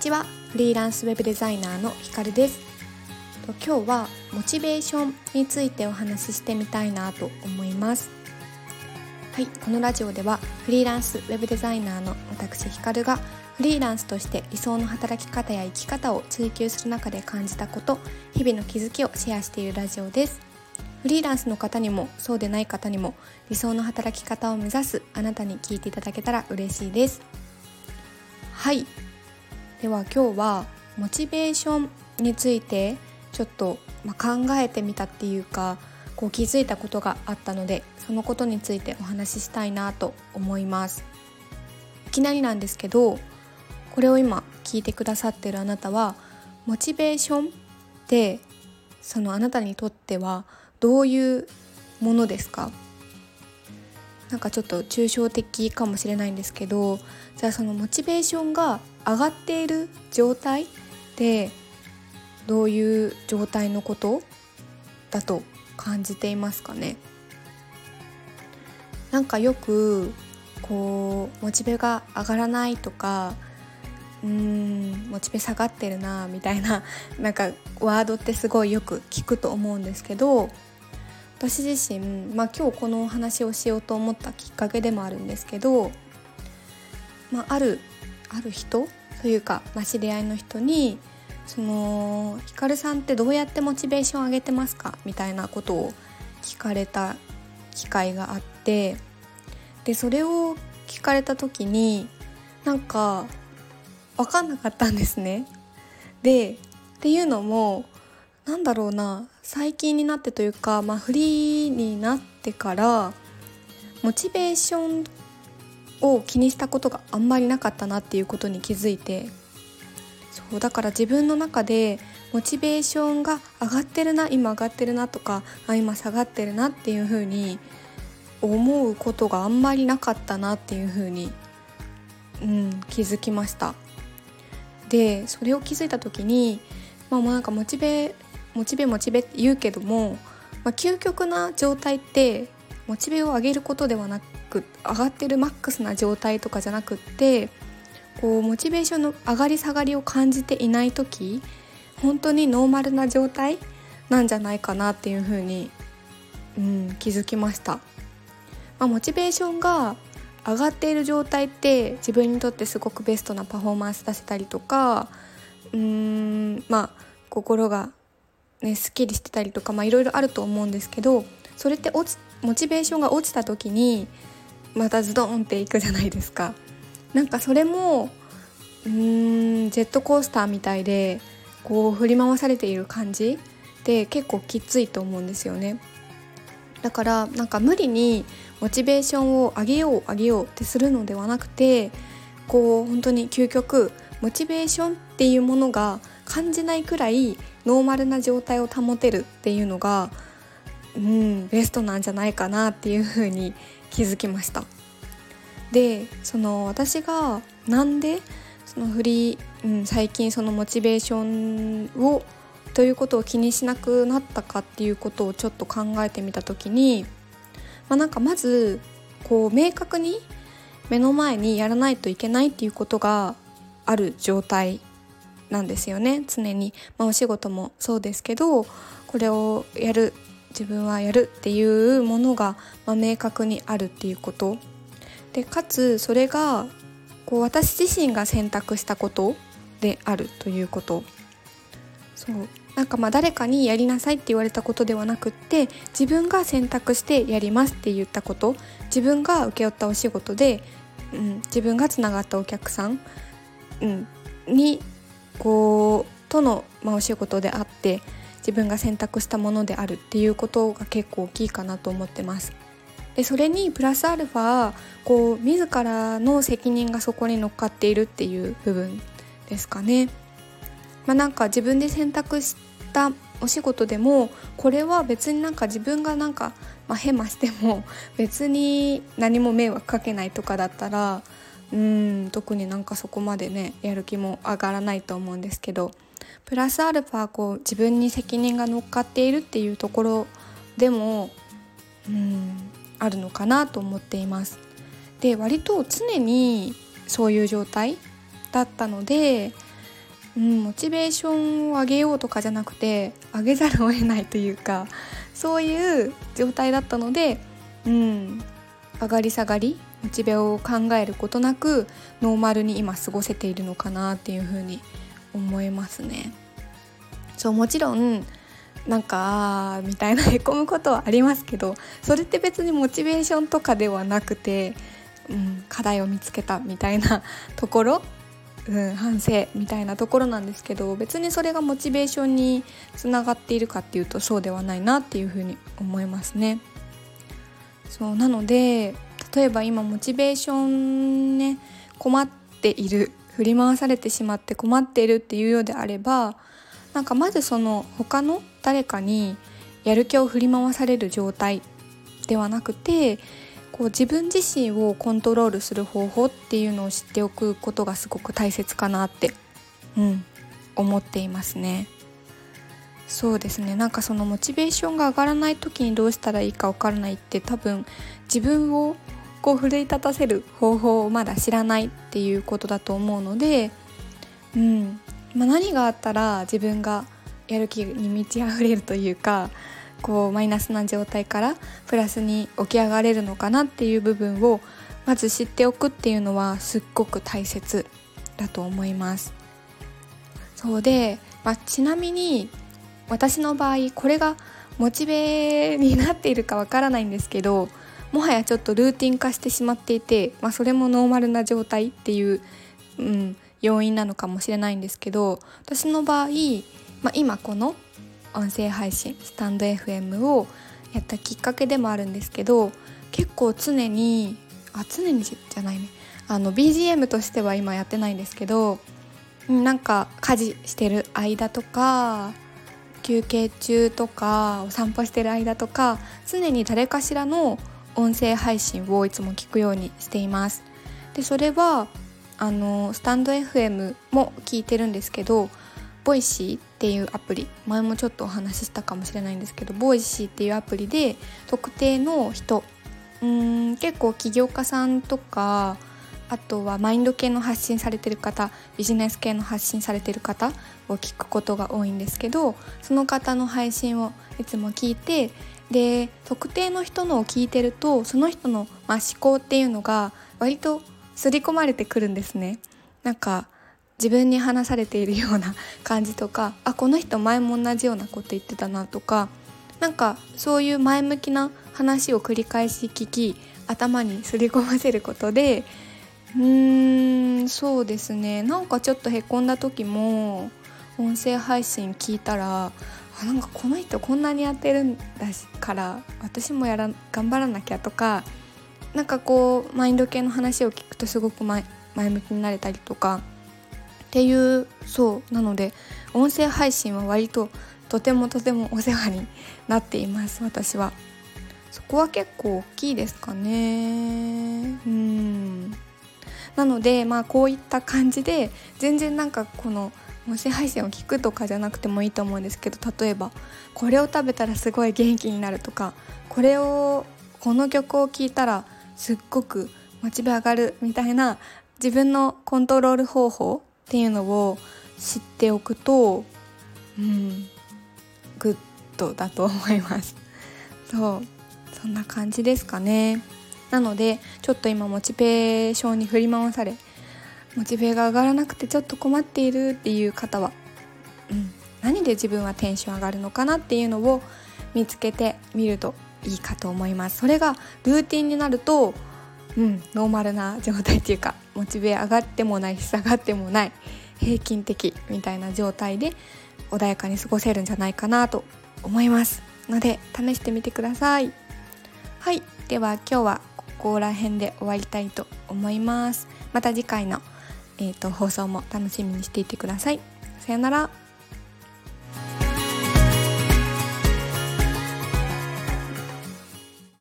ちは。フリーランスウェブデザイナーのひかるです。今日はモチベーションについてお話ししてみたいなと思います。はいこのラジオではフリーランスウェブデザイナーの私ひかるがフリーランスとして理想の働き方や生き方を追求する中で感じたこと日々の気づきをシェアしているラジオです。フリーランスの方にもそうでない方にも理想の働き方を目指すあなたに聞いていただけたら嬉しいです。はい。では今日はモチベーションについてちょっと、ま考えてみたっていうかこう気づいたことがあったのでそのことについてお話ししたいなと思います。いきなりなんですけどこれを今聞いてくださってるあなたはモチベーションってそのあなたにとってはどういうものですか？なんかちょっと抽象的かもしれないんですけどじゃあそのモチベーションが上がっている状態でどういう状態のことだと感じていますかね？なんかよくこうモチベが上がらないとかうーんモチベ下がってるなみたいななんかワードってすごいよく聞くと思うんですけど私自身、まあ、今日このお話をしようと思ったきっかけでもあるんですけど、まあ、あるある人というか、まあ、知り合いの人にその「ひかるさんってどうやってモチベーション上げてますか?」みたいなことを聞かれた機会があってでそれを聞かれた時になんか分かんなかったんですね。でっていうのもなんだろうな最近になってというか、まあ、フリーになってからモチベーションを気にしたことがあんまりなかったなっていうことに気づいてそうだから自分の中でモチベーションが上がってるな今上がってるなとかあ今下がってるなっていう風に思うことがあんまりなかったなっていう風に、うん、気づきました。でそれを気づいた時にまあもうなんかモチベモチベモチベって言うけども、まあ、究極な状態ってモチベを上げることではなく上がってるマックスな状態とかじゃなくってこうモチベーションの上がり下がりを感じていない時本当にノーマルな状態なんじゃないかなっていうふうに、うん、気づきました、まあ、モチベーションが上がっている状態って自分にとってすごくベストなパフォーマンス出せたりとかうーんまあ心がねすっきりしてたりとかいろいろあると思うんですけどそれって落ちモチベーションが落ちた時にまたズドンっていくじゃないですか。なんかそれもうーんジェットコースターみたいでこう振り回されている感じで結構きついと思うんですよね。だからなんか無理にモチベーションを上げよう上げようってするのではなくてこう本当に究極モチベーションっていうものが感じないくらいノーマルな状態を保てるっていうのがうんベストなんじゃないかなっていうふうに気づきました。でその私がなんでそのフリー、うん、最近そのモチベーションをということを気にしなくなったかっていうことをちょっと考えてみた時に、まあ、なんかまずこう明確に目の前にやらないといけないっていうことがある状態なんですよね。常に、まあ、お仕事もそうですけどこれをやる自分はやるっていうものが、まあ、明確にあるっていうこと。でかつそれがこう私自身が選択したことであるということ。そう。なんかまあ誰かにやりなさいって言われたことではなくって自分が選択してやりますって言ったこと。自分が請け負ったお仕事で、うん、自分がつながったお客さん、うん、にこうとの、まあ、お仕事であって自分が選択したものであるっていうことが結構大きいかなと思ってます。でそれにプラスアルファこう自らの責任がそこに乗っかっているっていう部分ですかね。まあ、なんか自分で選択したお仕事でもこれは別になんか自分がなんか、まあ、ヘマしても別に何も迷惑かけないとかだったらうん特になんかそこまでねやる気も上がらないと思うんですけどプラスアルファこう自分に責任が乗っかっているっていうところでもうんあるのかなと思っています。で割と常にそういう状態だったのでうん、モチベーションを上げようとかじゃなくて上げざるを得ないというかそういう状態だったので、うん、上がり下がりモチベを考えることなくノーマルに今過ごせているのかなっていうふうに思いますね。そうもちろんなんかみたいなへこむことはありますけどそれって別にモチベーションとかではなくて、うん、課題を見つけたみたいな ところ、うん、反省みたいなところなんですけど別にそれがモチベーションにつながっているかっていうとそうではないなっていうふうに思いますね。そうなので例えば今モチベーションね困っている振り回されてしまって困っているっていうようであればなんかまずその他の誰かにやる気を振り回される状態ではなくてこう自分自身をコントロールする方法っていうのを知っておくことがすごく大切かなって、うん、思っていますね。そうですねなんかそのモチベーションが上がらない時にどうしたらいいかわからないって多分自分をこう奮い立たせる方法をまだ知らないっていうことだと思うので、うんまあ、何があったら自分がやる気に満ち溢れるというかこうマイナスな状態からプラスに起き上がれるのかなっていう部分をまず知っておくっていうのはすっごく大切だと思います。そうで、まあ、ちなみに私の場合これがモチベになっているかわからないんですけどもはやちょっとルーティン化してしまっていて、まあ、それもノーマルな状態っていう、うん、要因なのかもしれないんですけど私の場合、まあ、今この音声配信スタンド FM をやったきっかけでもあるんですけど結構常にあ常にじゃないね。あの BGM としては今やってないんですけどなんか家事してる間とか休憩中とかお散歩してる間とか常に誰かしらの音声配信をいつも聞くようにしています。でそれはあのスタンド FM も聞いてるんですけど Voicy っていうアプリ前もちょっとお話ししたかもしれないんですけど Voicy っていうアプリで特定の人うん結構起業家さんとかあとはマインド系の発信されてる方ビジネス系の発信されてる方を聞くことが多いんですけどその方の配信をいつも聞いてで特定の人のを聞いてるとその人の、まあ、思考っていうのが割と刷り込まれてくるんですね。なんか自分に話されているような 感じとかあこの人前も同じようなこと言ってたなとかなんかそういう前向きな話を繰り返し聞き頭にすり込ませることでうーんそうですねなんかちょっとへこんだ時も音声配信聞いたらなんかこの人こんなにやってるんだから私もやら頑張らなきゃとかなんかこうマインド系の話を聞くとすごく前向きになれたりとかっていうそうなので音声配信は割ととてもとてもお世話になっています私は。そこは結構大きいですかね。うん。なのでまあこういった感じで全然なんかこの音声配信を聞くとかじゃなくてもいいと思うんですけど例えばこれを食べたらすごい元気になるとかこれをこの曲を聴いたらすっごくモチベ上がるみたいな自分のコントロール方法っていうのを知っておくとうんグッドだと思います。そう。そんな感じですかね。なのでちょっと今モチベーションに振り回されモチベが上がらなくてちょっと困っているっていう方は、うん、何で自分はテンション上がるのかなっていうのを見つけてみるといいかと思います。それがルーティンになるとうんノーマルな状態っていうかモチベ上がってもないし下がってもない平均的みたいな状態で穏やかに過ごせるんじゃないかなと思います。ので試してみてください。はい。では今日はここら辺で終わりたいと思います。また次回の、えーと、放送も楽しみにしていてください。さよなら。